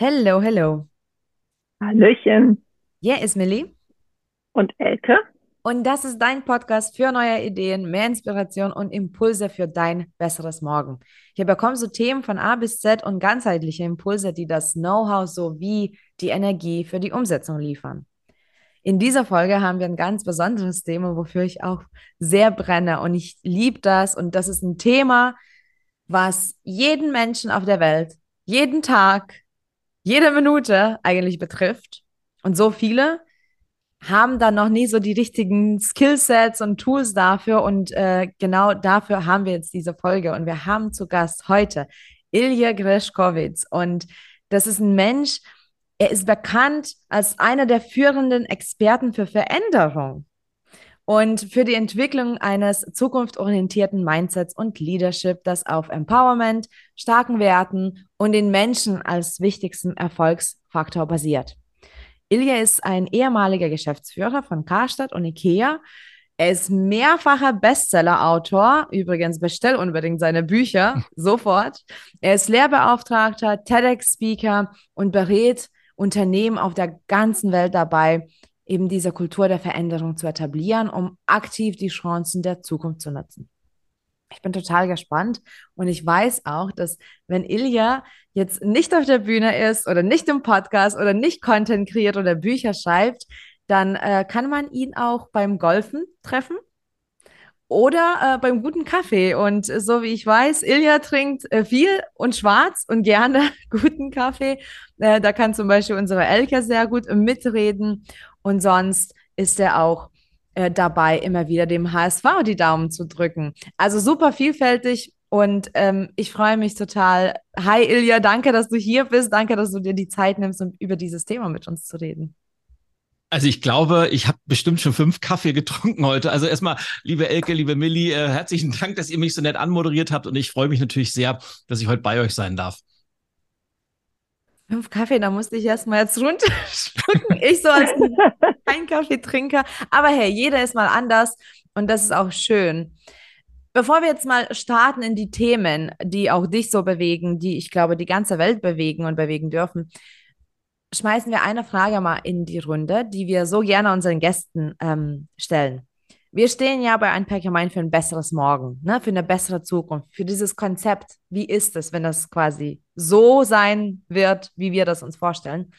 Hello, hello. Hallöchen Hier ist Millie und Elke. und das ist dein Podcast für neue Ideen, mehr Inspiration und Impulse für dein besseres Morgen. Hier bekommst du Themen von A bis Z und ganzheitliche Impulse, die das Know-how sowie die Energie für die Umsetzung liefern. In dieser Folge haben wir ein ganz besonderes Thema, wofür ich auch sehr brenne und ich liebe das und das ist ein Thema, was jeden Menschen auf der Welt, jeden Tag, jede Minute eigentlich betrifft. Und so viele haben dann noch nie so die richtigen Skillsets und Tools dafür. Und äh, genau dafür haben wir jetzt diese Folge. Und wir haben zu Gast heute Ilja Greschkowitz. Und das ist ein Mensch, er ist bekannt als einer der führenden Experten für Veränderung und für die Entwicklung eines zukunftsorientierten Mindsets und Leadership, das auf Empowerment, starken Werten und den Menschen als wichtigsten Erfolgsfaktor basiert. Ilja ist ein ehemaliger Geschäftsführer von Karstadt und Ikea. Er ist mehrfacher Bestseller-Autor. Übrigens, bestell unbedingt seine Bücher sofort. Er ist Lehrbeauftragter, TEDx-Speaker und berät Unternehmen auf der ganzen Welt dabei, eben diese Kultur der Veränderung zu etablieren, um aktiv die Chancen der Zukunft zu nutzen. Ich bin total gespannt und ich weiß auch, dass wenn Ilja jetzt nicht auf der Bühne ist oder nicht im Podcast oder nicht Content kreiert oder Bücher schreibt, dann äh, kann man ihn auch beim Golfen treffen oder äh, beim guten Kaffee. Und so wie ich weiß, Ilja trinkt äh, viel und schwarz und gerne guten Kaffee. Äh, da kann zum Beispiel unsere Elke sehr gut mitreden. Und sonst ist er auch äh, dabei, immer wieder dem HSV die Daumen zu drücken. Also super vielfältig. Und ähm, ich freue mich total. Hi Ilja, danke, dass du hier bist. Danke, dass du dir die Zeit nimmst, um über dieses Thema mit uns zu reden. Also ich glaube, ich habe bestimmt schon fünf Kaffee getrunken heute. Also erstmal, liebe Elke, liebe Milli, äh, herzlichen Dank, dass ihr mich so nett anmoderiert habt und ich freue mich natürlich sehr, dass ich heute bei euch sein darf. Fünf Kaffee, da musste ich erstmal jetzt runterschlucken. Ich so als kein Kaffeetrinker. Aber hey, jeder ist mal anders und das ist auch schön. Bevor wir jetzt mal starten in die Themen, die auch dich so bewegen, die ich glaube, die ganze Welt bewegen und bewegen dürfen, schmeißen wir eine Frage mal in die Runde, die wir so gerne unseren Gästen ähm, stellen. Wir stehen ja bei ein Perkament für ein besseres Morgen, ne? für eine bessere Zukunft, für dieses Konzept. Wie ist es, wenn das quasi so sein wird, wie wir das uns vorstellen?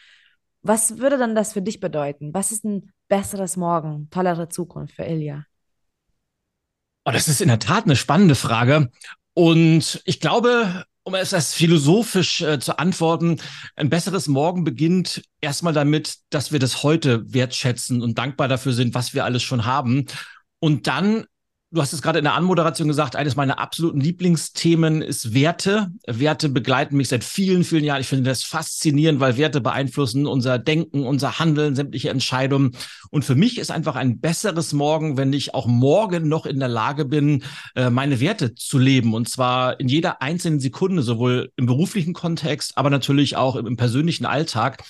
Was würde dann das für dich bedeuten? Was ist ein besseres Morgen, tollere Zukunft für Ilja? Oh, das ist in der Tat eine spannende Frage. Und ich glaube, um es das philosophisch äh, zu antworten, ein besseres Morgen beginnt erstmal damit, dass wir das heute wertschätzen und dankbar dafür sind, was wir alles schon haben. Und dann Du hast es gerade in der Anmoderation gesagt, eines meiner absoluten Lieblingsthemen ist Werte. Werte begleiten mich seit vielen, vielen Jahren. Ich finde das faszinierend, weil Werte beeinflussen unser Denken, unser Handeln, sämtliche Entscheidungen. Und für mich ist einfach ein besseres Morgen, wenn ich auch morgen noch in der Lage bin, äh, meine Werte zu leben. Und zwar in jeder einzelnen Sekunde, sowohl im beruflichen Kontext, aber natürlich auch im persönlichen Alltag.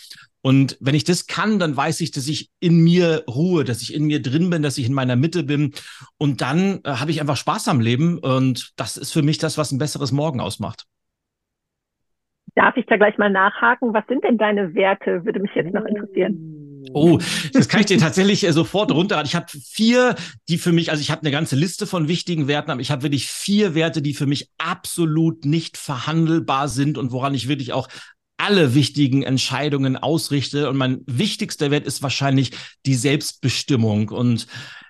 Und wenn ich das kann, dann weiß ich, dass ich in mir ruhe, dass ich in mir drin bin, dass ich in meiner Mitte bin. Und dann äh, habe ich einfach Spaß am Leben. Und das ist für mich das, was ein besseres Morgen ausmacht. Darf ich da gleich mal nachhaken? Was sind denn deine Werte? Würde mich jetzt noch interessieren. Oh, das kann ich dir tatsächlich äh, sofort runterraten. Ich habe vier, die für mich, also ich habe eine ganze Liste von wichtigen Werten, aber ich habe wirklich vier Werte, die für mich absolut nicht verhandelbar sind und woran ich wirklich auch alle wichtigen Entscheidungen ausrichte. Und mein wichtigster Wert ist wahrscheinlich die Selbstbestimmung. Und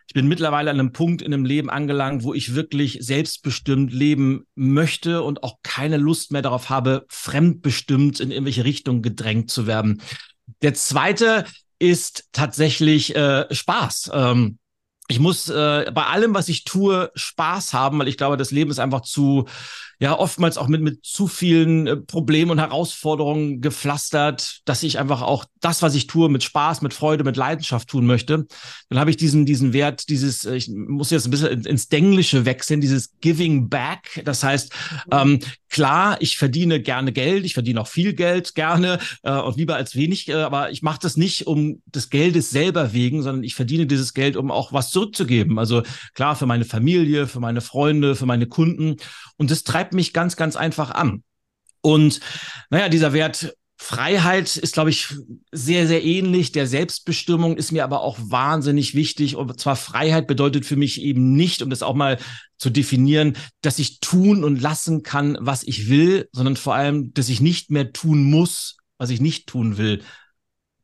ich bin mittlerweile an einem Punkt in dem Leben angelangt, wo ich wirklich selbstbestimmt leben möchte und auch keine Lust mehr darauf habe, fremdbestimmt in irgendwelche Richtungen gedrängt zu werden. Der zweite ist tatsächlich äh, Spaß. Ähm, ich muss äh, bei allem, was ich tue, Spaß haben, weil ich glaube, das Leben ist einfach zu ja oftmals auch mit, mit zu vielen äh, Problemen und Herausforderungen gepflastert, dass ich einfach auch das, was ich tue, mit Spaß, mit Freude, mit Leidenschaft tun möchte. Dann habe ich diesen, diesen Wert, dieses, äh, ich muss jetzt ein bisschen ins Denglische wechseln, dieses Giving Back. Das heißt, ähm, klar, ich verdiene gerne Geld, ich verdiene auch viel Geld gerne äh, und lieber als wenig, äh, aber ich mache das nicht um des Geldes selber wegen, sondern ich verdiene dieses Geld, um auch was zurückzugeben. Also klar, für meine Familie, für meine Freunde, für meine Kunden. Und das treibt mich ganz, ganz einfach an. Und naja, dieser Wert Freiheit ist, glaube ich, sehr, sehr ähnlich. Der Selbstbestimmung ist mir aber auch wahnsinnig wichtig. Und zwar Freiheit bedeutet für mich eben nicht, um das auch mal zu definieren, dass ich tun und lassen kann, was ich will, sondern vor allem, dass ich nicht mehr tun muss, was ich nicht tun will.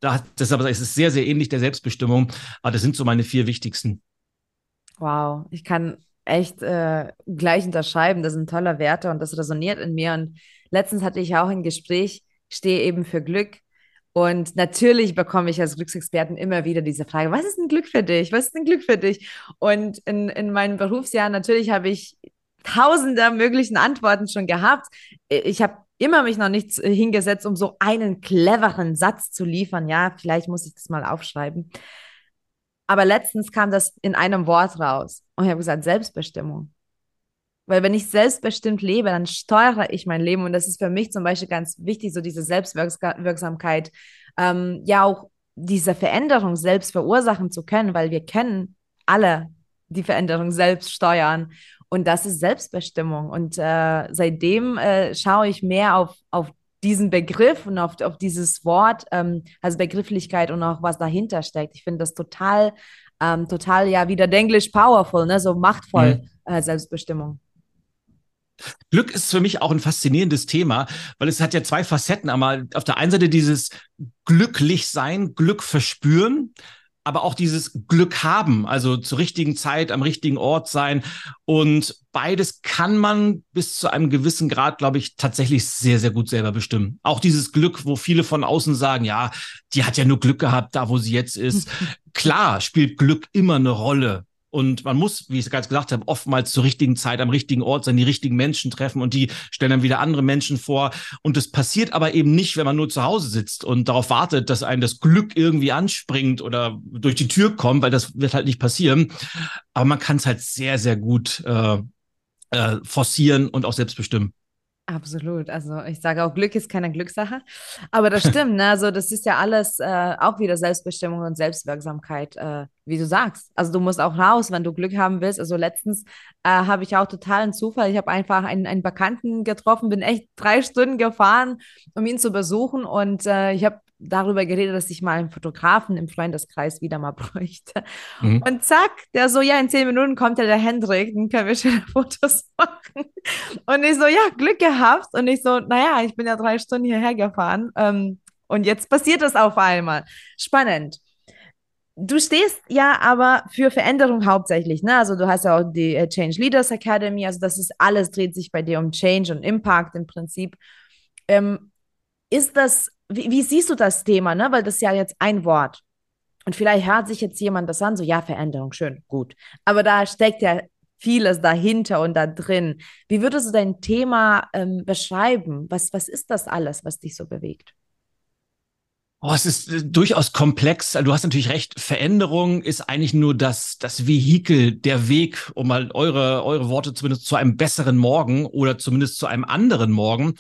Da, deshalb ist es sehr, sehr ähnlich der Selbstbestimmung. Aber das sind so meine vier wichtigsten. Wow, ich kann echt äh, gleich unterschreiben. Das sind tolle Werte und das resoniert in mir. Und letztens hatte ich auch ein Gespräch, stehe eben für Glück. Und natürlich bekomme ich als Glücksexperten immer wieder diese Frage, was ist ein Glück für dich? Was ist ein Glück für dich? Und in, in meinem Berufsjahr natürlich habe ich tausende möglichen Antworten schon gehabt. Ich habe immer mich noch nicht hingesetzt, um so einen cleveren Satz zu liefern. Ja, vielleicht muss ich das mal aufschreiben. Aber letztens kam das in einem Wort raus. Und ich habe gesagt, Selbstbestimmung. Weil wenn ich selbstbestimmt lebe, dann steuere ich mein Leben. Und das ist für mich zum Beispiel ganz wichtig, so diese Selbstwirksamkeit, ähm, ja auch diese Veränderung selbst verursachen zu können, weil wir können alle die Veränderung selbst steuern. Und das ist Selbstbestimmung. Und äh, seitdem äh, schaue ich mehr auf, auf diesen Begriff und auf, auf dieses Wort, ähm, also Begrifflichkeit und auch was dahinter steckt. Ich finde das total, ähm, total, ja, wieder Denglisch powerful, ne? so machtvoll, mhm. äh, Selbstbestimmung. Glück ist für mich auch ein faszinierendes Thema, weil es hat ja zwei Facetten. Einmal auf der einen Seite dieses glücklich sein, Glück verspüren, aber auch dieses Glück haben, also zur richtigen Zeit am richtigen Ort sein. Und beides kann man bis zu einem gewissen Grad, glaube ich, tatsächlich sehr, sehr gut selber bestimmen. Auch dieses Glück, wo viele von außen sagen, ja, die hat ja nur Glück gehabt, da wo sie jetzt ist. Klar spielt Glück immer eine Rolle. Und man muss, wie ich es gerade gesagt habe, oftmals zur richtigen Zeit am richtigen Ort sein, die richtigen Menschen treffen und die stellen dann wieder andere Menschen vor. Und das passiert aber eben nicht, wenn man nur zu Hause sitzt und darauf wartet, dass einem das Glück irgendwie anspringt oder durch die Tür kommt, weil das wird halt nicht passieren. Aber man kann es halt sehr, sehr gut äh, äh, forcieren und auch selbst bestimmen. Absolut. Also ich sage auch, Glück ist keine Glückssache. Aber das stimmt, ne? Also das ist ja alles äh, auch wieder Selbstbestimmung und Selbstwirksamkeit, äh, wie du sagst. Also du musst auch raus, wenn du Glück haben willst. Also letztens äh, habe ich auch totalen Zufall. Ich habe einfach einen, einen Bekannten getroffen, bin echt drei Stunden gefahren, um ihn zu besuchen. Und äh, ich habe darüber geredet, dass ich mal einen Fotografen im Freundeskreis wieder mal bräuchte. Mhm. Und zack, der so, ja, in zehn Minuten kommt ja der Hendrik, dann können wir schöne Fotos machen. Und ich so, ja, Glück gehabt. Und ich so, naja, ich bin ja drei Stunden hierher gefahren. Ähm, und jetzt passiert es auf einmal. Spannend. Du stehst ja aber für Veränderung hauptsächlich, ne? Also du hast ja auch die äh, Change Leaders Academy, also das ist alles dreht sich bei dir um Change und Impact im Prinzip. Ähm, ist das wie, wie siehst du das Thema, ne? Weil das ist ja jetzt ein Wort. Und vielleicht hört sich jetzt jemand das an, so ja, Veränderung, schön, gut. Aber da steckt ja vieles dahinter und da drin. Wie würdest du dein Thema ähm, beschreiben? Was, was ist das alles, was dich so bewegt? Oh, es ist äh, durchaus komplex. Du hast natürlich recht. Veränderung ist eigentlich nur das, das Vehikel, der Weg, um mal eure, eure Worte zumindest zu einem besseren Morgen oder zumindest zu einem anderen Morgen.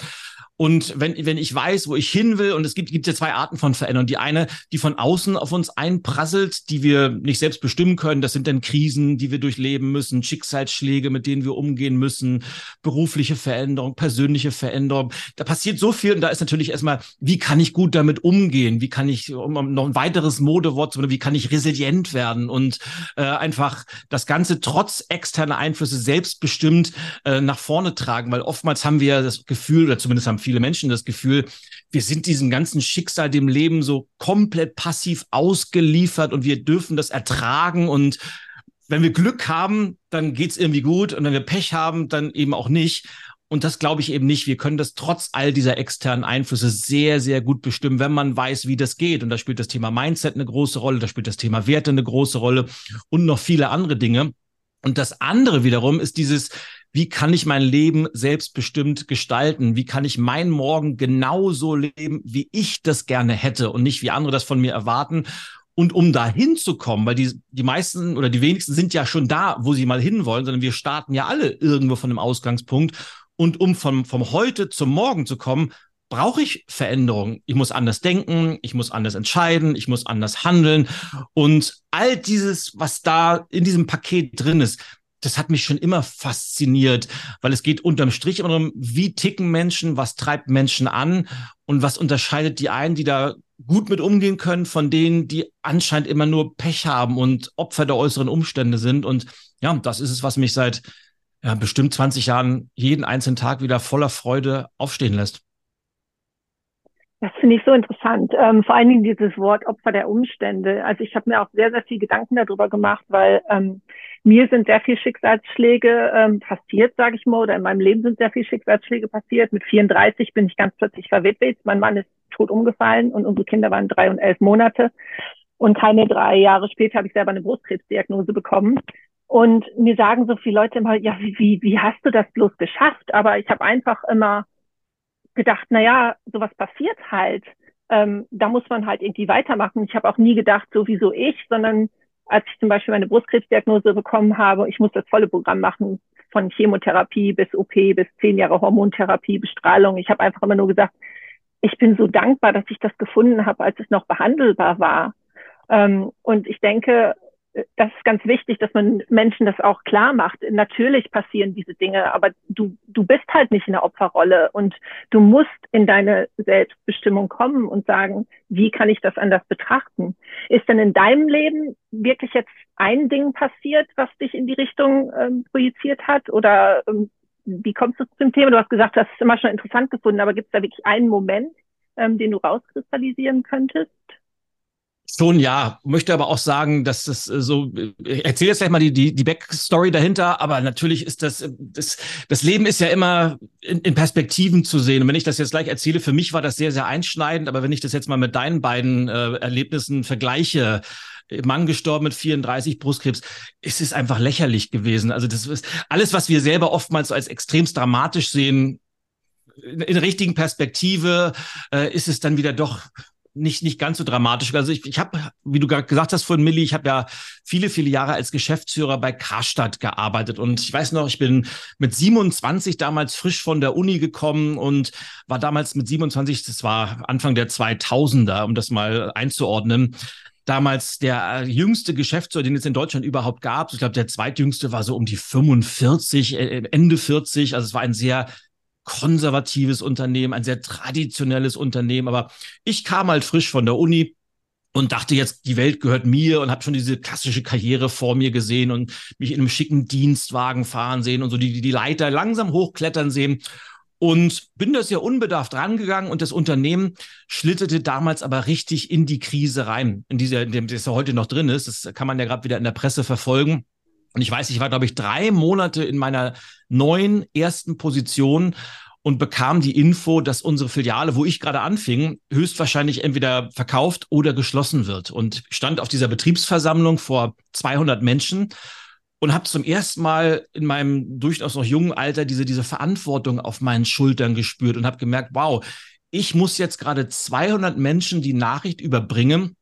Und wenn, wenn ich weiß, wo ich hin will, und es gibt, gibt ja zwei Arten von Veränderung. Die eine, die von außen auf uns einprasselt, die wir nicht selbst bestimmen können. Das sind dann Krisen, die wir durchleben müssen, Schicksalsschläge, mit denen wir umgehen müssen, berufliche Veränderung, persönliche Veränderung. Da passiert so viel und da ist natürlich erstmal, wie kann ich gut damit umgehen? Wie kann ich, um noch ein weiteres Modewort zu benutzen, wie kann ich resilient werden und äh, einfach das Ganze trotz externer Einflüsse selbstbestimmt äh, nach vorne tragen? Weil oftmals haben wir das Gefühl, oder zumindest haben viele viele Menschen das Gefühl, wir sind diesem ganzen Schicksal, dem Leben so komplett passiv ausgeliefert und wir dürfen das ertragen und wenn wir Glück haben, dann geht's irgendwie gut und wenn wir Pech haben, dann eben auch nicht. Und das glaube ich eben nicht. Wir können das trotz all dieser externen Einflüsse sehr, sehr gut bestimmen, wenn man weiß, wie das geht. Und da spielt das Thema Mindset eine große Rolle, da spielt das Thema Werte eine große Rolle und noch viele andere Dinge. Und das andere wiederum ist dieses, wie kann ich mein Leben selbstbestimmt gestalten? Wie kann ich meinen Morgen genauso leben, wie ich das gerne hätte und nicht wie andere das von mir erwarten? Und um da hinzukommen, weil die, die meisten oder die wenigsten sind ja schon da, wo sie mal hinwollen, sondern wir starten ja alle irgendwo von einem Ausgangspunkt. Und um vom, vom heute zum Morgen zu kommen, brauche ich Veränderung. Ich muss anders denken, ich muss anders entscheiden, ich muss anders handeln. Und all dieses, was da in diesem Paket drin ist, das hat mich schon immer fasziniert, weil es geht unterm Strich immer darum, wie ticken Menschen, was treibt Menschen an und was unterscheidet die einen, die da gut mit umgehen können, von denen, die anscheinend immer nur Pech haben und Opfer der äußeren Umstände sind. Und ja, das ist es, was mich seit ja, bestimmt 20 Jahren jeden einzelnen Tag wieder voller Freude aufstehen lässt. Das finde ich so interessant. Ähm, vor allen Dingen dieses Wort Opfer der Umstände. Also ich habe mir auch sehr, sehr viel Gedanken darüber gemacht, weil ähm, mir sind sehr viele Schicksalsschläge ähm, passiert, sage ich mal, oder in meinem Leben sind sehr viele Schicksalsschläge passiert. Mit 34 bin ich ganz plötzlich verwitwet. Mein Mann ist tot umgefallen und unsere Kinder waren drei und elf Monate. Und keine drei Jahre später habe ich selber eine Brustkrebsdiagnose bekommen. Und mir sagen so viele Leute immer, ja, wie, wie hast du das bloß geschafft? Aber ich habe einfach immer gedacht, na ja, sowas passiert halt. Ähm, da muss man halt irgendwie weitermachen. Ich habe auch nie gedacht, sowieso ich, sondern als ich zum Beispiel meine Brustkrebsdiagnose bekommen habe, ich muss das volle Programm machen, von Chemotherapie bis OP, bis zehn Jahre Hormontherapie, Bestrahlung. Ich habe einfach immer nur gesagt, ich bin so dankbar, dass ich das gefunden habe, als es noch behandelbar war. Ähm, und ich denke, das ist ganz wichtig, dass man Menschen das auch klar macht. Natürlich passieren diese Dinge, aber du, du bist halt nicht in der Opferrolle und du musst in deine Selbstbestimmung kommen und sagen, wie kann ich das anders betrachten? Ist denn in deinem Leben wirklich jetzt ein Ding passiert, was dich in die Richtung ähm, projiziert hat? Oder ähm, wie kommst du zum Thema? Du hast gesagt, hast es immer schon interessant gefunden, aber gibt es da wirklich einen Moment, ähm, den du rauskristallisieren könntest? Schon ja, möchte aber auch sagen, dass das äh, so, ich erzähle jetzt gleich mal die, die, die Backstory dahinter, aber natürlich ist das, das, das Leben ist ja immer in, in Perspektiven zu sehen. Und wenn ich das jetzt gleich erzähle, für mich war das sehr, sehr einschneidend, aber wenn ich das jetzt mal mit deinen beiden äh, Erlebnissen vergleiche, Mann gestorben mit 34 Brustkrebs. Es ist einfach lächerlich gewesen. Also das ist alles, was wir selber oftmals als extremst dramatisch sehen, in, in richtigen Perspektive äh, ist es dann wieder doch nicht, nicht ganz so dramatisch. Also ich, ich habe, wie du gerade gesagt hast von Milli, ich habe ja viele, viele Jahre als Geschäftsführer bei Karstadt gearbeitet. Und ich weiß noch, ich bin mit 27 damals frisch von der Uni gekommen und war damals mit 27, das war Anfang der 2000er, um das mal einzuordnen, damals der jüngste Geschäftsführer, den es in Deutschland überhaupt gab. Ich glaube, der zweitjüngste war so um die 45, äh, Ende 40. Also es war ein sehr konservatives Unternehmen, ein sehr traditionelles Unternehmen. Aber ich kam halt frisch von der Uni und dachte jetzt, die Welt gehört mir und habe schon diese klassische Karriere vor mir gesehen und mich in einem schicken Dienstwagen fahren sehen und so die, die Leiter langsam hochklettern sehen. Und bin das ja unbedarft rangegangen und das Unternehmen schlitterte damals aber richtig in die Krise rein, in dem das ja heute noch drin ist. Das kann man ja gerade wieder in der Presse verfolgen. Und ich weiß, ich war, glaube ich, drei Monate in meiner neuen ersten Position und bekam die Info, dass unsere Filiale, wo ich gerade anfing, höchstwahrscheinlich entweder verkauft oder geschlossen wird. Und stand auf dieser Betriebsversammlung vor 200 Menschen und habe zum ersten Mal in meinem durchaus noch jungen Alter diese, diese Verantwortung auf meinen Schultern gespürt und habe gemerkt, wow, ich muss jetzt gerade 200 Menschen die Nachricht überbringen,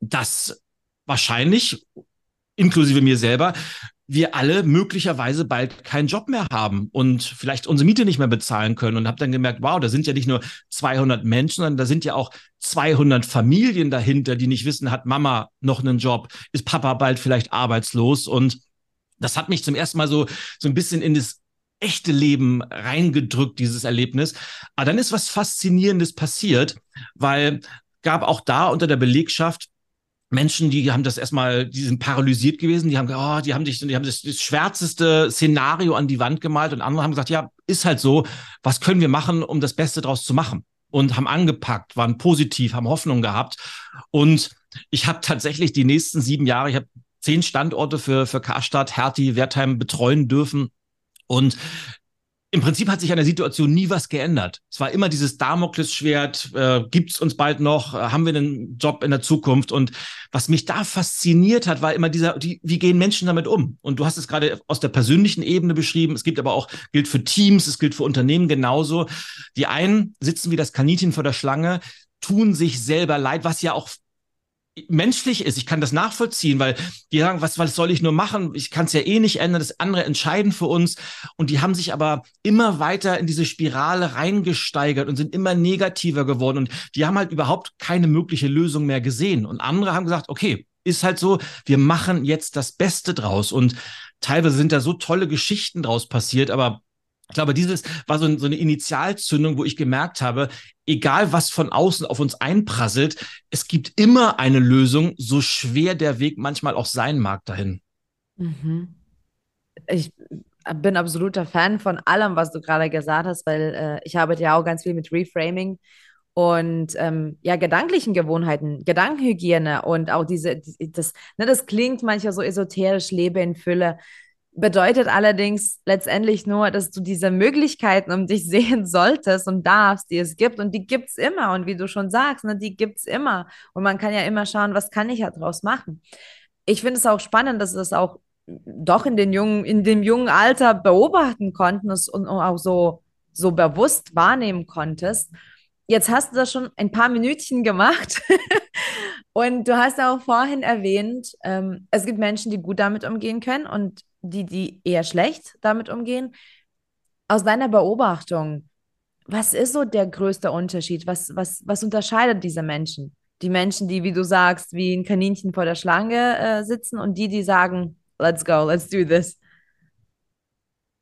dass wahrscheinlich inklusive mir selber, wir alle möglicherweise bald keinen Job mehr haben und vielleicht unsere Miete nicht mehr bezahlen können und habe dann gemerkt, wow, da sind ja nicht nur 200 Menschen, sondern da sind ja auch 200 Familien dahinter, die nicht wissen, hat Mama noch einen Job, ist Papa bald vielleicht arbeitslos und das hat mich zum ersten Mal so so ein bisschen in das echte Leben reingedrückt, dieses Erlebnis. Aber dann ist was Faszinierendes passiert, weil gab auch da unter der Belegschaft Menschen, die haben das erstmal, die sind paralysiert gewesen, die haben, oh, die haben, dich, die haben das, das schwärzeste Szenario an die Wand gemalt und andere haben gesagt, ja, ist halt so, was können wir machen, um das Beste draus zu machen? Und haben angepackt, waren positiv, haben Hoffnung gehabt. Und ich habe tatsächlich die nächsten sieben Jahre, ich habe zehn Standorte für, für Karstadt, Hertie, Wertheim betreuen dürfen. Und im Prinzip hat sich an der Situation nie was geändert. Es war immer dieses Damoklesschwert, äh, gibt uns bald noch, äh, haben wir einen Job in der Zukunft? Und was mich da fasziniert hat, war immer dieser, die, wie gehen Menschen damit um? Und du hast es gerade aus der persönlichen Ebene beschrieben. Es gibt aber auch, gilt für Teams, es gilt für Unternehmen genauso. Die einen sitzen wie das Kaninchen vor der Schlange, tun sich selber leid, was ja auch menschlich ist. Ich kann das nachvollziehen, weil die sagen, was, was soll ich nur machen? Ich kann es ja eh nicht ändern. Das andere entscheiden für uns. Und die haben sich aber immer weiter in diese Spirale reingesteigert und sind immer negativer geworden. Und die haben halt überhaupt keine mögliche Lösung mehr gesehen. Und andere haben gesagt, okay, ist halt so, wir machen jetzt das Beste draus. Und teilweise sind da so tolle Geschichten draus passiert, aber ich glaube, dieses war so, so, eine Initialzündung, wo ich gemerkt habe, egal was von außen auf uns einprasselt, es gibt immer eine Lösung, so schwer der Weg manchmal auch sein mag dahin. Mhm. Ich bin absoluter Fan von allem, was du gerade gesagt hast, weil äh, ich arbeite ja auch ganz viel mit Reframing und ähm, ja, gedanklichen Gewohnheiten, Gedankenhygiene und auch diese, das, ne, das klingt manchmal so esoterisch, lebe in Fülle bedeutet allerdings letztendlich nur, dass du diese Möglichkeiten um dich sehen solltest und darfst, die es gibt. Und die gibt es immer. Und wie du schon sagst, ne, die gibt es immer. Und man kann ja immer schauen, was kann ich daraus machen. Ich finde es auch spannend, dass es auch doch in, den jungen, in dem jungen Alter beobachten konnten und auch so, so bewusst wahrnehmen konntest. Jetzt hast du das schon ein paar Minütchen gemacht. und du hast auch vorhin erwähnt, ähm, es gibt Menschen, die gut damit umgehen können und die, die eher schlecht damit umgehen. Aus deiner Beobachtung, was ist so der größte Unterschied? Was, was, was unterscheidet diese Menschen? Die Menschen, die, wie du sagst, wie ein Kaninchen vor der Schlange äh, sitzen und die, die sagen, let's go, let's do this.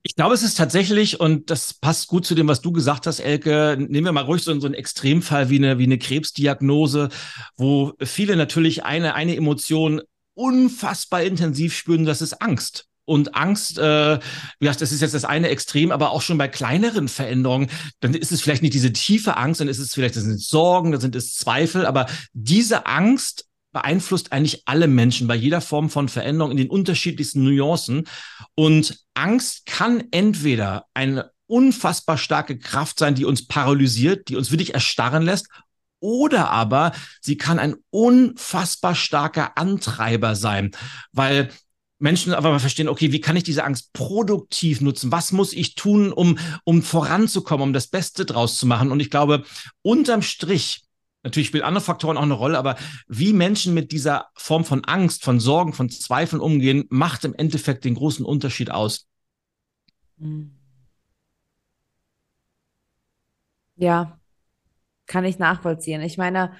Ich glaube, es ist tatsächlich, und das passt gut zu dem, was du gesagt hast, Elke, nehmen wir mal ruhig so, so einen Extremfall wie eine, wie eine Krebsdiagnose, wo viele natürlich eine, eine Emotion unfassbar intensiv spüren, das ist Angst. Und Angst, äh, wie gesagt, das ist jetzt das eine Extrem, aber auch schon bei kleineren Veränderungen, dann ist es vielleicht nicht diese tiefe Angst, dann ist es vielleicht, das sind Sorgen, dann sind es Zweifel, aber diese Angst beeinflusst eigentlich alle Menschen bei jeder Form von Veränderung in den unterschiedlichsten Nuancen. Und Angst kann entweder eine unfassbar starke Kraft sein, die uns paralysiert, die uns wirklich erstarren lässt, oder aber sie kann ein unfassbar starker Antreiber sein, weil Menschen aber verstehen, okay, wie kann ich diese Angst produktiv nutzen? Was muss ich tun, um, um voranzukommen, um das Beste draus zu machen? Und ich glaube, unterm Strich, natürlich spielen andere Faktoren auch eine Rolle, aber wie Menschen mit dieser Form von Angst, von Sorgen, von Zweifeln umgehen, macht im Endeffekt den großen Unterschied aus. Ja, kann ich nachvollziehen. Ich meine,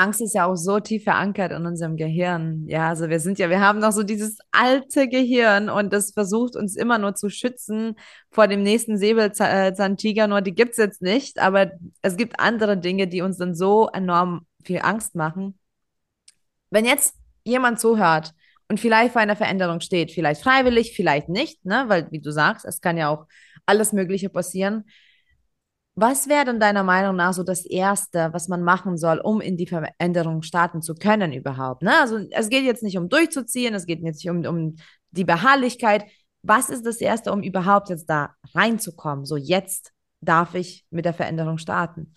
Angst ist ja auch so tief verankert in unserem Gehirn. Ja, also wir sind ja, wir haben noch so dieses alte Gehirn und das versucht uns immer nur zu schützen vor dem nächsten Säbelzahntiger, nur die gibt es jetzt nicht, aber es gibt andere Dinge, die uns dann so enorm viel Angst machen. Wenn jetzt jemand zuhört und vielleicht vor einer Veränderung steht, vielleicht freiwillig, vielleicht nicht, ne, weil wie du sagst, es kann ja auch alles Mögliche passieren was wäre denn deiner Meinung nach so das Erste, was man machen soll, um in die Veränderung starten zu können überhaupt? Ne? Also es geht jetzt nicht um durchzuziehen, es geht jetzt nicht um, um die Beharrlichkeit. Was ist das Erste, um überhaupt jetzt da reinzukommen? So jetzt darf ich mit der Veränderung starten.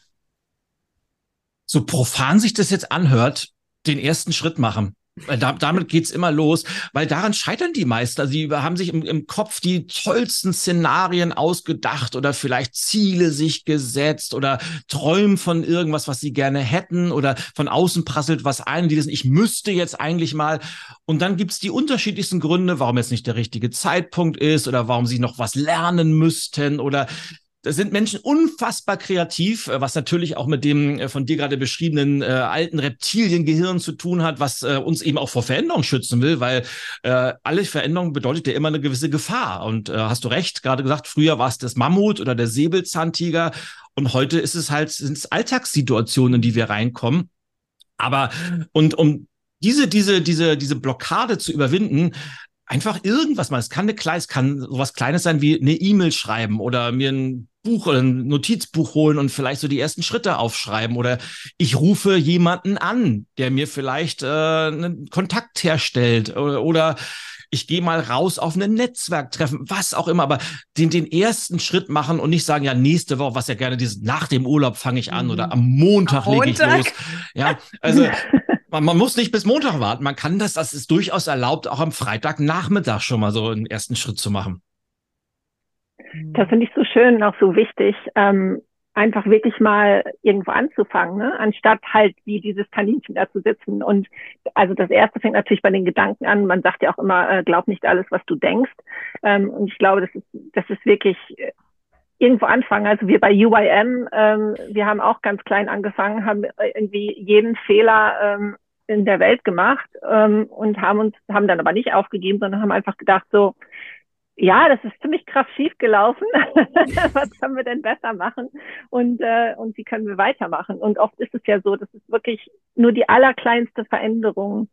So profan sich das jetzt anhört, den ersten Schritt machen. Weil da, damit geht's immer los, weil daran scheitern die meisten. Also die haben sich im, im Kopf die tollsten Szenarien ausgedacht oder vielleicht Ziele sich gesetzt oder träumen von irgendwas, was sie gerne hätten oder von außen prasselt was ein, die das, ich müsste jetzt eigentlich mal. Und dann gibt's die unterschiedlichsten Gründe, warum jetzt nicht der richtige Zeitpunkt ist oder warum sie noch was lernen müssten oder das sind Menschen unfassbar kreativ, äh, was natürlich auch mit dem äh, von dir gerade beschriebenen äh, alten Reptiliengehirn zu tun hat, was äh, uns eben auch vor Veränderung schützen will, weil äh, alle Veränderung bedeutet ja immer eine gewisse Gefahr. Und äh, hast du recht, gerade gesagt, früher war es das Mammut oder der Säbelzahntiger und heute ist es halt sind es Alltagssituationen, in die wir reinkommen. Aber und um diese diese diese diese Blockade zu überwinden, einfach irgendwas mal. Es kann eine kleine, es kann sowas Kleines sein wie eine E-Mail schreiben oder mir ein Buch oder ein Notizbuch holen und vielleicht so die ersten Schritte aufschreiben oder ich rufe jemanden an, der mir vielleicht äh, einen Kontakt herstellt oder, oder ich gehe mal raus auf ein Netzwerktreffen, was auch immer, aber den, den ersten Schritt machen und nicht sagen, ja, nächste Woche, was ja gerne dieses, nach dem Urlaub fange ich an oder mhm. am Montag, Montag. lege ich los. Ja, also man, man muss nicht bis Montag warten. Man kann das, das ist durchaus erlaubt, auch am Freitagnachmittag schon mal so einen ersten Schritt zu machen. Das finde ich so schön und auch so wichtig, ähm, einfach wirklich mal irgendwo anzufangen, ne? anstatt halt wie dieses Kaninchen da zu sitzen. Und also das erste fängt natürlich bei den Gedanken an. Man sagt ja auch immer, äh, glaub nicht alles, was du denkst. Ähm, und ich glaube, das ist, das ist wirklich äh, irgendwo anfangen. Also wir bei UIM, ähm, wir haben auch ganz klein angefangen, haben irgendwie jeden Fehler ähm, in der Welt gemacht ähm, und haben uns, haben dann aber nicht aufgegeben, sondern haben einfach gedacht, so, ja, das ist ziemlich krass schief gelaufen. Was können wir denn besser machen? Und, äh, und wie können wir weitermachen? Und oft ist es ja so, dass es wirklich nur die allerkleinste Veränderung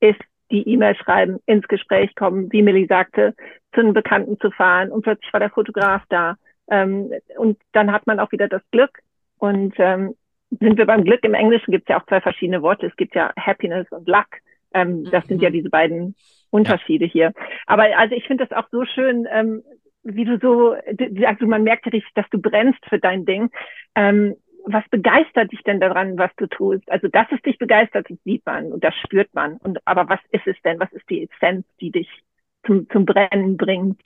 ist, die E-Mail schreiben, ins Gespräch kommen, wie Millie sagte, zu einem Bekannten zu fahren und plötzlich war der Fotograf da. Ähm, und dann hat man auch wieder das Glück. Und ähm, sind wir beim Glück, im Englischen gibt es ja auch zwei verschiedene Worte. Es gibt ja Happiness und Luck. Ähm, das mhm. sind ja mhm. diese beiden Unterschiede ja. hier. Aber also ich finde das auch so schön, ähm, wie du so, also man merkt richtig, dass du brennst für dein Ding. Ähm, was begeistert dich denn daran, was du tust? Also, dass es dich begeistert, das sieht man und das spürt man. Und, aber was ist es denn? Was ist die Essenz, die dich zum, zum Brennen bringt?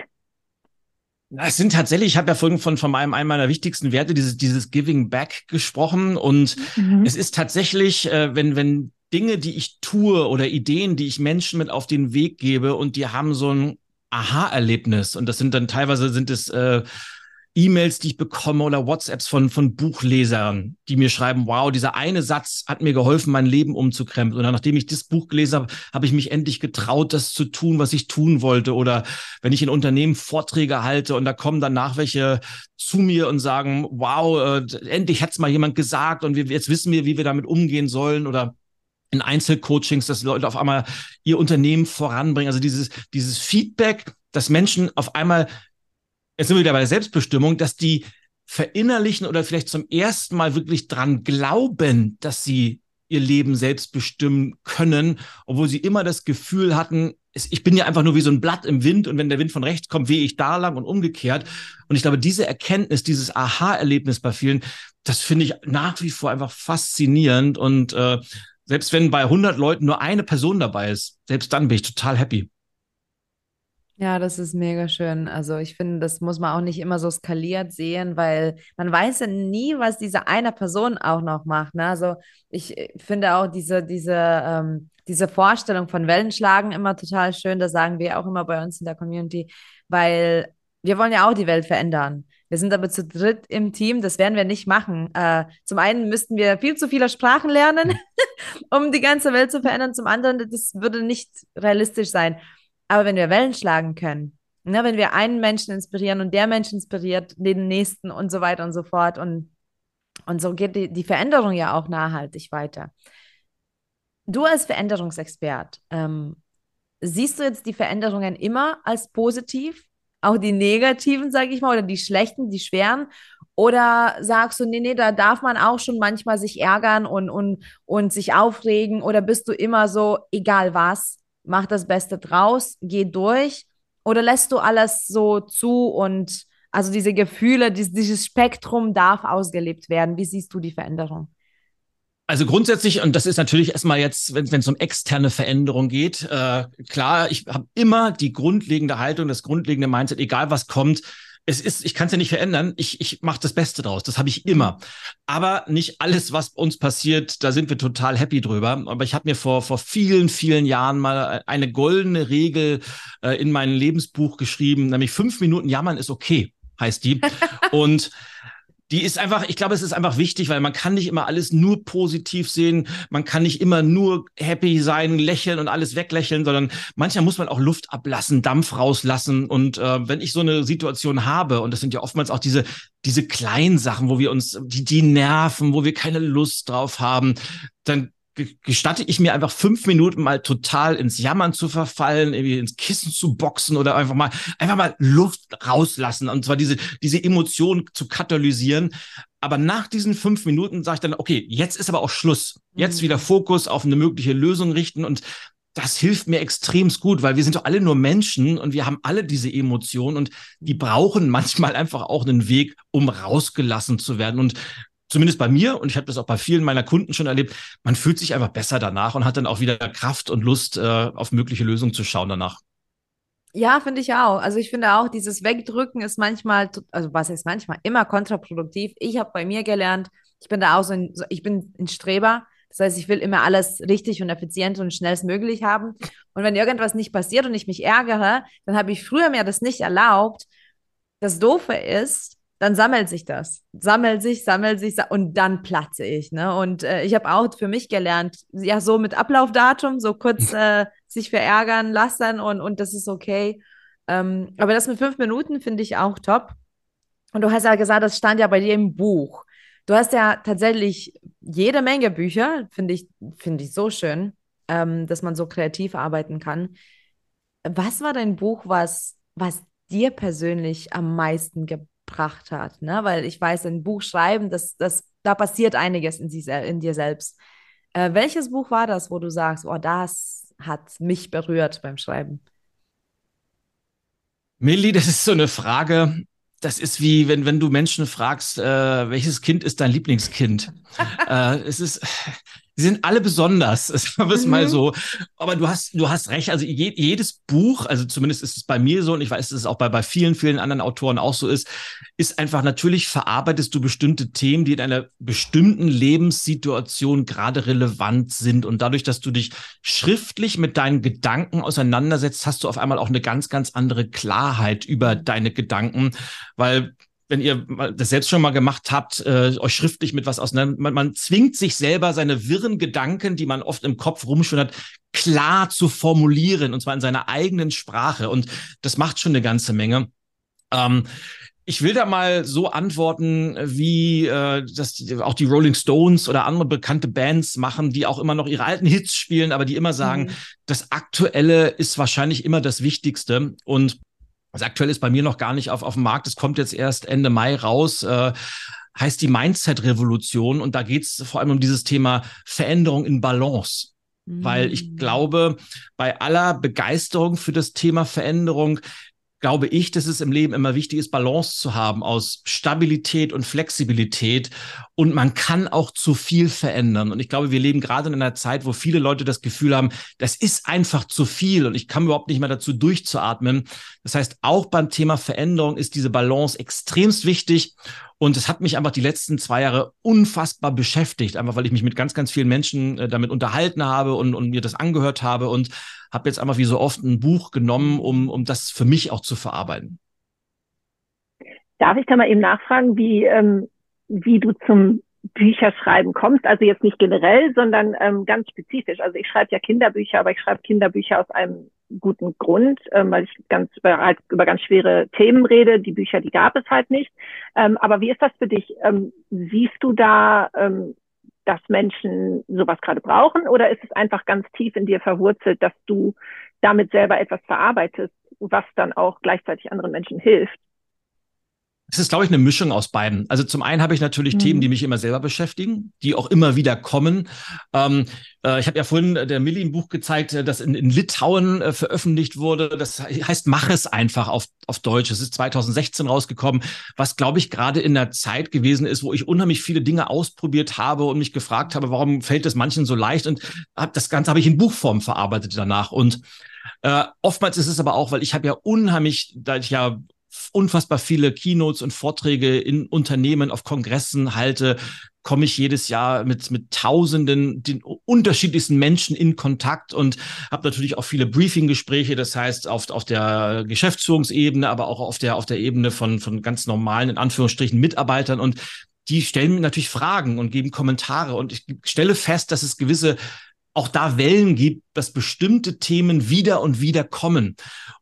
Es sind tatsächlich, ich habe ja vorhin von, von einem, einem meiner wichtigsten Werte, dieses, dieses Giving Back gesprochen. Und mhm. es ist tatsächlich, äh, wenn, wenn Dinge, die ich tue oder Ideen, die ich Menschen mit auf den Weg gebe und die haben so ein Aha-Erlebnis. Und das sind dann teilweise sind es äh, E-Mails, die ich bekomme oder WhatsApps von, von Buchlesern, die mir schreiben, wow, dieser eine Satz hat mir geholfen, mein Leben umzukrempeln. Und nachdem ich das Buch gelesen habe, habe ich mich endlich getraut, das zu tun, was ich tun wollte. Oder wenn ich in Unternehmen Vorträge halte und da kommen danach welche zu mir und sagen, wow, äh, endlich hat's mal jemand gesagt und wir, jetzt wissen wir, wie wir damit umgehen sollen. Oder in Einzelcoachings, dass Leute auf einmal ihr Unternehmen voranbringen. Also dieses, dieses Feedback, dass Menschen auf einmal jetzt sind wir wieder bei der Selbstbestimmung, dass die verinnerlichen oder vielleicht zum ersten Mal wirklich dran glauben, dass sie ihr Leben selbst bestimmen können, obwohl sie immer das Gefühl hatten, ich bin ja einfach nur wie so ein Blatt im Wind und wenn der Wind von rechts kommt, wehe ich da lang und umgekehrt. Und ich glaube, diese Erkenntnis, dieses Aha-Erlebnis bei vielen, das finde ich nach wie vor einfach faszinierend. Und äh, selbst wenn bei 100 Leuten nur eine Person dabei ist, selbst dann bin ich total happy. Ja, das ist mega schön. Also ich finde, das muss man auch nicht immer so skaliert sehen, weil man weiß ja nie, was diese eine Person auch noch macht. Ne? Also ich finde auch diese, diese, ähm, diese Vorstellung von Wellenschlagen immer total schön. Das sagen wir auch immer bei uns in der Community, weil wir wollen ja auch die Welt verändern. Wir sind aber zu dritt im Team, das werden wir nicht machen. Äh, zum einen müssten wir viel zu viele Sprachen lernen, um die ganze Welt zu verändern. Zum anderen, das würde nicht realistisch sein. Aber wenn wir Wellen schlagen können, ne, wenn wir einen Menschen inspirieren und der Mensch inspiriert den nächsten und so weiter und so fort und, und so geht die, die Veränderung ja auch nachhaltig weiter. Du als Veränderungsexpert, ähm, siehst du jetzt die Veränderungen immer als positiv? Auch die negativen, sage ich mal, oder die schlechten, die schweren? Oder sagst du, nee, nee, da darf man auch schon manchmal sich ärgern und, und, und sich aufregen? Oder bist du immer so, egal was, mach das Beste draus, geh durch? Oder lässt du alles so zu und also diese Gefühle, dieses, Spektrum darf ausgelebt werden? Wie siehst du die Veränderung? Also grundsätzlich, und das ist natürlich erstmal jetzt, wenn es um externe Veränderung geht, äh, klar, ich habe immer die grundlegende Haltung, das grundlegende Mindset, egal was kommt, es ist, ich kann es ja nicht verändern. Ich, ich mache das Beste draus. Das habe ich immer. Aber nicht alles, was uns passiert, da sind wir total happy drüber. Aber ich habe mir vor, vor vielen, vielen Jahren mal eine goldene Regel äh, in mein Lebensbuch geschrieben, nämlich fünf Minuten jammern ist okay, heißt die. Und die ist einfach, ich glaube, es ist einfach wichtig, weil man kann nicht immer alles nur positiv sehen, man kann nicht immer nur happy sein, lächeln und alles weglächeln, sondern manchmal muss man auch Luft ablassen, Dampf rauslassen. Und äh, wenn ich so eine Situation habe, und das sind ja oftmals auch diese, diese kleinen Sachen, wo wir uns, die, die nerven, wo wir keine Lust drauf haben, dann gestatte ich mir einfach fünf Minuten mal total ins Jammern zu verfallen, irgendwie ins Kissen zu boxen oder einfach mal, einfach mal Luft rauslassen und zwar diese, diese Emotion zu katalysieren. Aber nach diesen fünf Minuten sage ich dann, okay, jetzt ist aber auch Schluss. Jetzt mhm. wieder Fokus auf eine mögliche Lösung richten und das hilft mir extremst gut, weil wir sind doch alle nur Menschen und wir haben alle diese Emotionen und die brauchen manchmal einfach auch einen Weg, um rausgelassen zu werden. Und zumindest bei mir und ich habe das auch bei vielen meiner Kunden schon erlebt, man fühlt sich einfach besser danach und hat dann auch wieder Kraft und Lust, äh, auf mögliche Lösungen zu schauen danach. Ja, finde ich auch. Also ich finde auch, dieses Wegdrücken ist manchmal, also was ist manchmal, immer kontraproduktiv. Ich habe bei mir gelernt, ich bin da auch so ein, ich bin ein Streber. Das heißt, ich will immer alles richtig und effizient und schnellstmöglich haben. Und wenn irgendwas nicht passiert und ich mich ärgere, dann habe ich früher mir das nicht erlaubt. Das Doofe ist, dann sammelt sich das. Sammelt sich, sammelt sich und dann platze ich. Ne? Und äh, ich habe auch für mich gelernt, ja, so mit Ablaufdatum, so kurz äh, sich verärgern lassen und, und das ist okay. Ähm, aber das mit fünf Minuten finde ich auch top. Und du hast ja gesagt, das stand ja bei dir im Buch. Du hast ja tatsächlich jede Menge Bücher, finde ich, finde ich so schön, ähm, dass man so kreativ arbeiten kann. Was war dein Buch, was, was dir persönlich am meisten gebracht hat? Ne? Weil ich weiß, ein Buch schreiben, das, das, da passiert einiges in, sie, in dir selbst. Äh, welches Buch war das, wo du sagst, oh, das hat mich berührt beim Schreiben? Millie, das ist so eine Frage, das ist wie, wenn, wenn du Menschen fragst, äh, welches Kind ist dein Lieblingskind? äh, es ist, sie sind alle besonders, sagen wir es mhm. mal so. Aber du hast, du hast recht. Also je, jedes Buch, also zumindest ist es bei mir so und ich weiß, dass es auch bei, bei vielen, vielen anderen Autoren auch so ist, ist einfach natürlich verarbeitest du bestimmte Themen, die in einer bestimmten Lebenssituation gerade relevant sind. Und dadurch, dass du dich schriftlich mit deinen Gedanken auseinandersetzt, hast du auf einmal auch eine ganz, ganz andere Klarheit über deine Gedanken, weil wenn ihr das selbst schon mal gemacht habt, äh, euch schriftlich mit was auseinander, man, man zwingt sich selber seine wirren Gedanken, die man oft im Kopf rumschwindert, klar zu formulieren und zwar in seiner eigenen Sprache und das macht schon eine ganze Menge. Ähm, ich will da mal so antworten, wie äh, das auch die Rolling Stones oder andere bekannte Bands machen, die auch immer noch ihre alten Hits spielen, aber die immer sagen, mhm. das Aktuelle ist wahrscheinlich immer das Wichtigste. Und also aktuell ist bei mir noch gar nicht auf, auf dem Markt. Es kommt jetzt erst Ende Mai raus. Äh, heißt die Mindset-Revolution. Und da geht es vor allem um dieses Thema Veränderung in Balance. Weil ich mm. glaube, bei aller Begeisterung für das Thema Veränderung glaube ich, dass es im Leben immer wichtig ist, Balance zu haben aus Stabilität und Flexibilität. Und man kann auch zu viel verändern. Und ich glaube, wir leben gerade in einer Zeit, wo viele Leute das Gefühl haben, das ist einfach zu viel und ich kann überhaupt nicht mehr dazu durchzuatmen. Das heißt, auch beim Thema Veränderung ist diese Balance extremst wichtig. Und es hat mich einfach die letzten zwei Jahre unfassbar beschäftigt, einfach weil ich mich mit ganz, ganz vielen Menschen äh, damit unterhalten habe und, und mir das angehört habe und habe jetzt einfach wie so oft ein Buch genommen, um, um das für mich auch zu verarbeiten. Darf ich da mal eben nachfragen, wie, ähm, wie du zum Bücherschreiben kommst? Also jetzt nicht generell, sondern ähm, ganz spezifisch. Also ich schreibe ja Kinderbücher, aber ich schreibe Kinderbücher aus einem guten Grund, ähm, weil ich ganz über, halt über ganz schwere Themen rede. Die Bücher, die gab es halt nicht. Ähm, aber wie ist das für dich? Ähm, siehst du da, ähm, dass Menschen sowas gerade brauchen, oder ist es einfach ganz tief in dir verwurzelt, dass du damit selber etwas verarbeitest, was dann auch gleichzeitig anderen Menschen hilft? Es ist, glaube ich, eine Mischung aus beiden. Also zum einen habe ich natürlich mhm. Themen, die mich immer selber beschäftigen, die auch immer wieder kommen. Ähm, äh, ich habe ja vorhin der Milli ein Buch gezeigt, äh, das in, in Litauen äh, veröffentlicht wurde. Das heißt, mach es einfach auf, auf Deutsch. Es ist 2016 rausgekommen, was, glaube ich, gerade in der Zeit gewesen ist, wo ich unheimlich viele Dinge ausprobiert habe und mich gefragt habe, warum fällt es manchen so leicht? Und hab, das Ganze habe ich in Buchform verarbeitet danach. Und äh, oftmals ist es aber auch, weil ich habe ja unheimlich, da ich ja unfassbar viele Keynotes und Vorträge in Unternehmen auf Kongressen halte, komme ich jedes Jahr mit, mit tausenden, den unterschiedlichsten Menschen in Kontakt und habe natürlich auch viele Briefing-Gespräche, das heißt auf, auf der Geschäftsführungsebene, aber auch auf der, auf der Ebene von, von ganz normalen, in Anführungsstrichen, Mitarbeitern. Und die stellen mir natürlich Fragen und geben Kommentare. Und ich stelle fest, dass es gewisse auch da Wellen gibt, dass bestimmte Themen wieder und wieder kommen.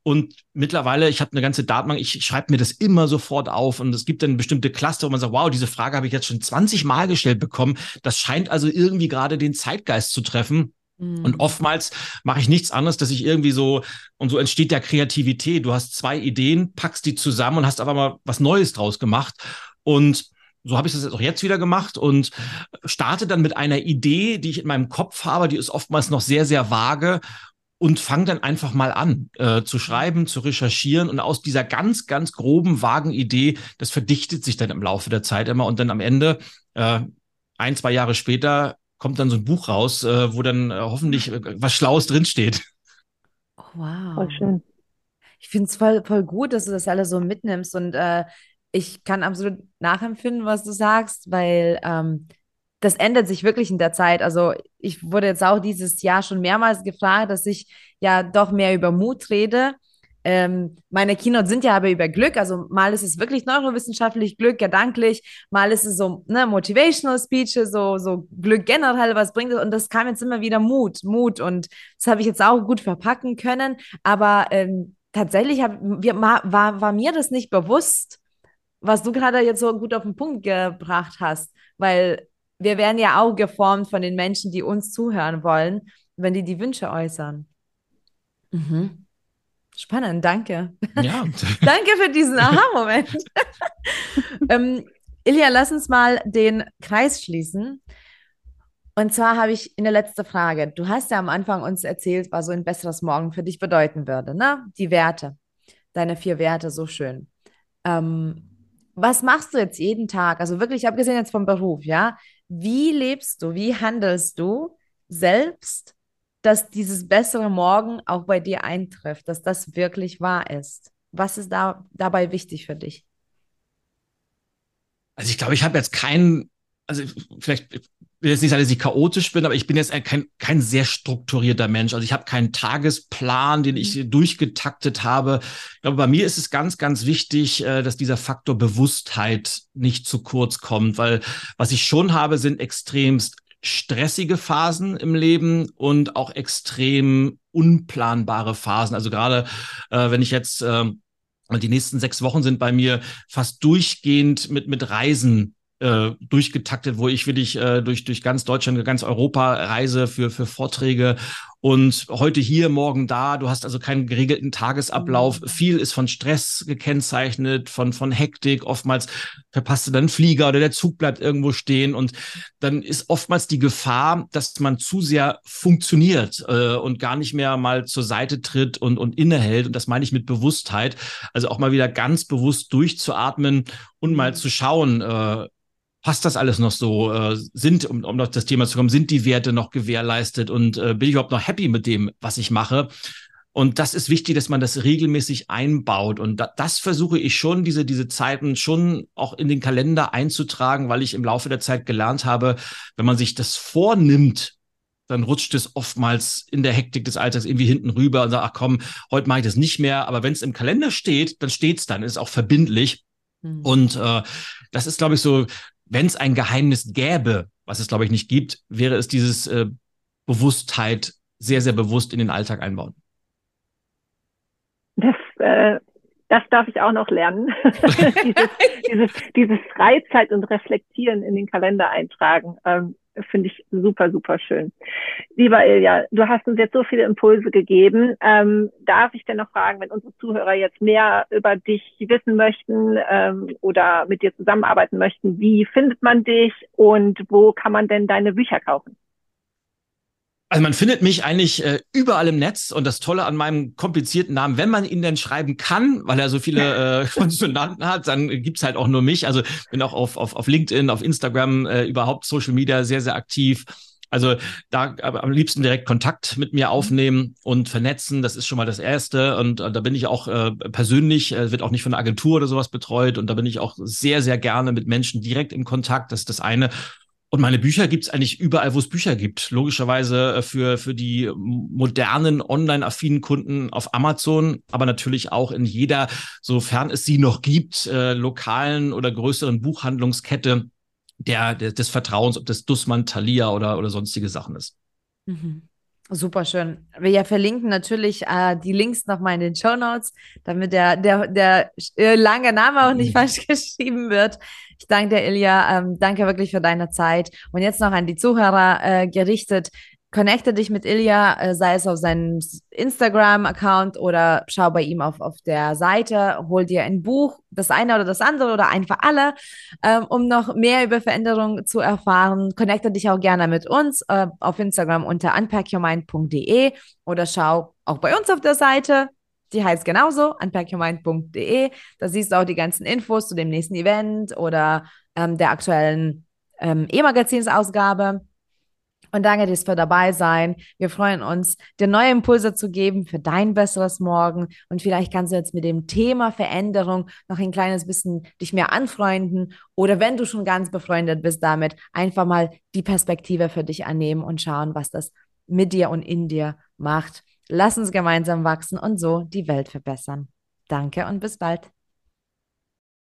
Und mittlerweile, ich habe eine ganze Datenbank, ich schreibe mir das immer sofort auf und es gibt dann bestimmte Cluster, wo man sagt, wow, diese Frage habe ich jetzt schon 20 Mal gestellt bekommen. Das scheint also irgendwie gerade den Zeitgeist zu treffen. Und mhm. oftmals mache ich nichts anderes, dass ich irgendwie so, und so entsteht der Kreativität. Du hast zwei Ideen, packst die zusammen und hast aber mal was Neues draus gemacht. Und so habe ich das jetzt auch jetzt wieder gemacht und starte dann mit einer Idee, die ich in meinem Kopf habe, die ist oftmals noch sehr, sehr vage und fange dann einfach mal an äh, zu schreiben, zu recherchieren und aus dieser ganz, ganz groben, vagen Idee, das verdichtet sich dann im Laufe der Zeit immer und dann am Ende, äh, ein, zwei Jahre später, kommt dann so ein Buch raus, äh, wo dann äh, hoffentlich äh, was Schlaues drinsteht. Oh, wow. Voll schön. Ich finde es voll, voll gut, dass du das alles so mitnimmst und äh, ich kann absolut nachempfinden, was du sagst, weil ähm, das ändert sich wirklich in der Zeit. Also ich wurde jetzt auch dieses Jahr schon mehrmals gefragt, dass ich ja doch mehr über Mut rede. Ähm, meine Keynote sind ja aber über Glück. Also mal ist es wirklich neurowissenschaftlich Glück, gedanklich, mal ist es so ne, Motivational Speeches, so, so Glück generell, was bringt es. Und das kam jetzt immer wieder Mut, Mut. Und das habe ich jetzt auch gut verpacken können. Aber ähm, tatsächlich hab, war, war mir das nicht bewusst, was du gerade jetzt so gut auf den Punkt gebracht hast. Weil wir werden ja auch geformt von den Menschen, die uns zuhören wollen, wenn die die Wünsche äußern. Mhm. Spannend, danke. Ja. danke für diesen Aha-Moment. ähm, Ilja, lass uns mal den Kreis schließen. Und zwar habe ich eine letzte Frage. Du hast ja am Anfang uns erzählt, was so ein besseres Morgen für dich bedeuten würde, ne? Die Werte, deine vier Werte, so schön. Ähm, was machst du jetzt jeden Tag? Also wirklich, abgesehen jetzt vom Beruf, ja? Wie lebst du, wie handelst du selbst, dass dieses bessere Morgen auch bei dir eintrifft, dass das wirklich wahr ist? Was ist da dabei wichtig für dich? Also ich glaube, ich habe jetzt keinen, also vielleicht will jetzt nicht sagen, dass ich chaotisch bin, aber ich bin jetzt kein, kein sehr strukturierter Mensch. Also ich habe keinen Tagesplan, den ich mhm. durchgetaktet habe. Ich glaube, bei mir ist es ganz, ganz wichtig, äh, dass dieser Faktor Bewusstheit nicht zu kurz kommt, weil was ich schon habe, sind extremst stressige Phasen im Leben und auch extrem unplanbare Phasen. Also gerade äh, wenn ich jetzt äh, die nächsten sechs Wochen sind bei mir fast durchgehend mit mit Reisen äh, durchgetaktet, wo ich wirklich äh, durch, durch ganz Deutschland, ganz Europa reise für, für Vorträge und heute hier, morgen da. Du hast also keinen geregelten Tagesablauf. Mhm. Viel ist von Stress gekennzeichnet, von, von Hektik. Oftmals verpasst du dann Flieger oder der Zug bleibt irgendwo stehen und dann ist oftmals die Gefahr, dass man zu sehr funktioniert äh, und gar nicht mehr mal zur Seite tritt und, und innehält. Und das meine ich mit Bewusstheit. Also auch mal wieder ganz bewusst durchzuatmen und mal mhm. zu schauen, äh, passt das alles noch so? Äh, sind, um, um auf das Thema zu kommen, sind die Werte noch gewährleistet und äh, bin ich überhaupt noch happy mit dem, was ich mache? Und das ist wichtig, dass man das regelmäßig einbaut. Und da, das versuche ich schon, diese, diese Zeiten schon auch in den Kalender einzutragen, weil ich im Laufe der Zeit gelernt habe, wenn man sich das vornimmt, dann rutscht es oftmals in der Hektik des Alltags irgendwie hinten rüber und sagt, ach komm, heute mache ich das nicht mehr. Aber wenn es im Kalender steht, dann steht es dann, ist auch verbindlich. Mhm. Und äh, das ist, glaube ich, so wenn es ein Geheimnis gäbe, was es glaube ich nicht gibt, wäre es dieses äh, Bewusstheit sehr, sehr bewusst in den Alltag einbauen. Das, äh, das darf ich auch noch lernen. dieses, dieses, dieses Freizeit und Reflektieren in den Kalender eintragen. Ähm, finde ich super, super schön. Lieber Ilja, du hast uns jetzt so viele Impulse gegeben. Ähm, darf ich denn noch fragen, wenn unsere Zuhörer jetzt mehr über dich wissen möchten ähm, oder mit dir zusammenarbeiten möchten, wie findet man dich und wo kann man denn deine Bücher kaufen? Also man findet mich eigentlich äh, überall im Netz und das Tolle an meinem komplizierten Namen, wenn man ihn denn schreiben kann, weil er so viele äh, Konsonanten hat, dann gibt's halt auch nur mich. Also bin auch auf, auf, auf LinkedIn, auf Instagram, äh, überhaupt Social Media sehr, sehr aktiv. Also da aber am liebsten direkt Kontakt mit mir aufnehmen und vernetzen, das ist schon mal das Erste. Und äh, da bin ich auch äh, persönlich, äh, wird auch nicht von einer Agentur oder sowas betreut. Und da bin ich auch sehr, sehr gerne mit Menschen direkt im Kontakt. Das ist das eine. Und meine Bücher gibt's eigentlich überall, wo es Bücher gibt. Logischerweise äh, für, für die modernen, online-affinen Kunden auf Amazon, aber natürlich auch in jeder, sofern es sie noch gibt, äh, lokalen oder größeren Buchhandlungskette der, der, des Vertrauens, ob das Dussmann, Thalia oder, oder sonstige Sachen ist. Mhm. Super schön. Wir verlinken natürlich äh, die Links nochmal in den Show Notes, damit der, der, der äh, lange Name auch nicht falsch geschrieben wird. Ich danke dir, Ilja. Ähm, danke wirklich für deine Zeit. Und jetzt noch an die Zuhörer äh, gerichtet. Connecte dich mit Ilja, äh, sei es auf seinem Instagram-Account oder schau bei ihm auf, auf der Seite, hol dir ein Buch, das eine oder das andere oder einfach alle, ähm, um noch mehr über Veränderungen zu erfahren. Connecte dich auch gerne mit uns äh, auf Instagram unter unpackyourmind.de oder schau auch bei uns auf der Seite. Die heißt genauso, unpackyourmind.de. Da siehst du auch die ganzen Infos zu dem nächsten Event oder ähm, der aktuellen ähm, E-Magazinsausgabe. Und danke dir für dabei sein. Wir freuen uns, dir neue Impulse zu geben für dein besseres Morgen. Und vielleicht kannst du jetzt mit dem Thema Veränderung noch ein kleines bisschen dich mehr anfreunden. Oder wenn du schon ganz befreundet bist damit, einfach mal die Perspektive für dich annehmen und schauen, was das mit dir und in dir macht. Lass uns gemeinsam wachsen und so die Welt verbessern. Danke und bis bald.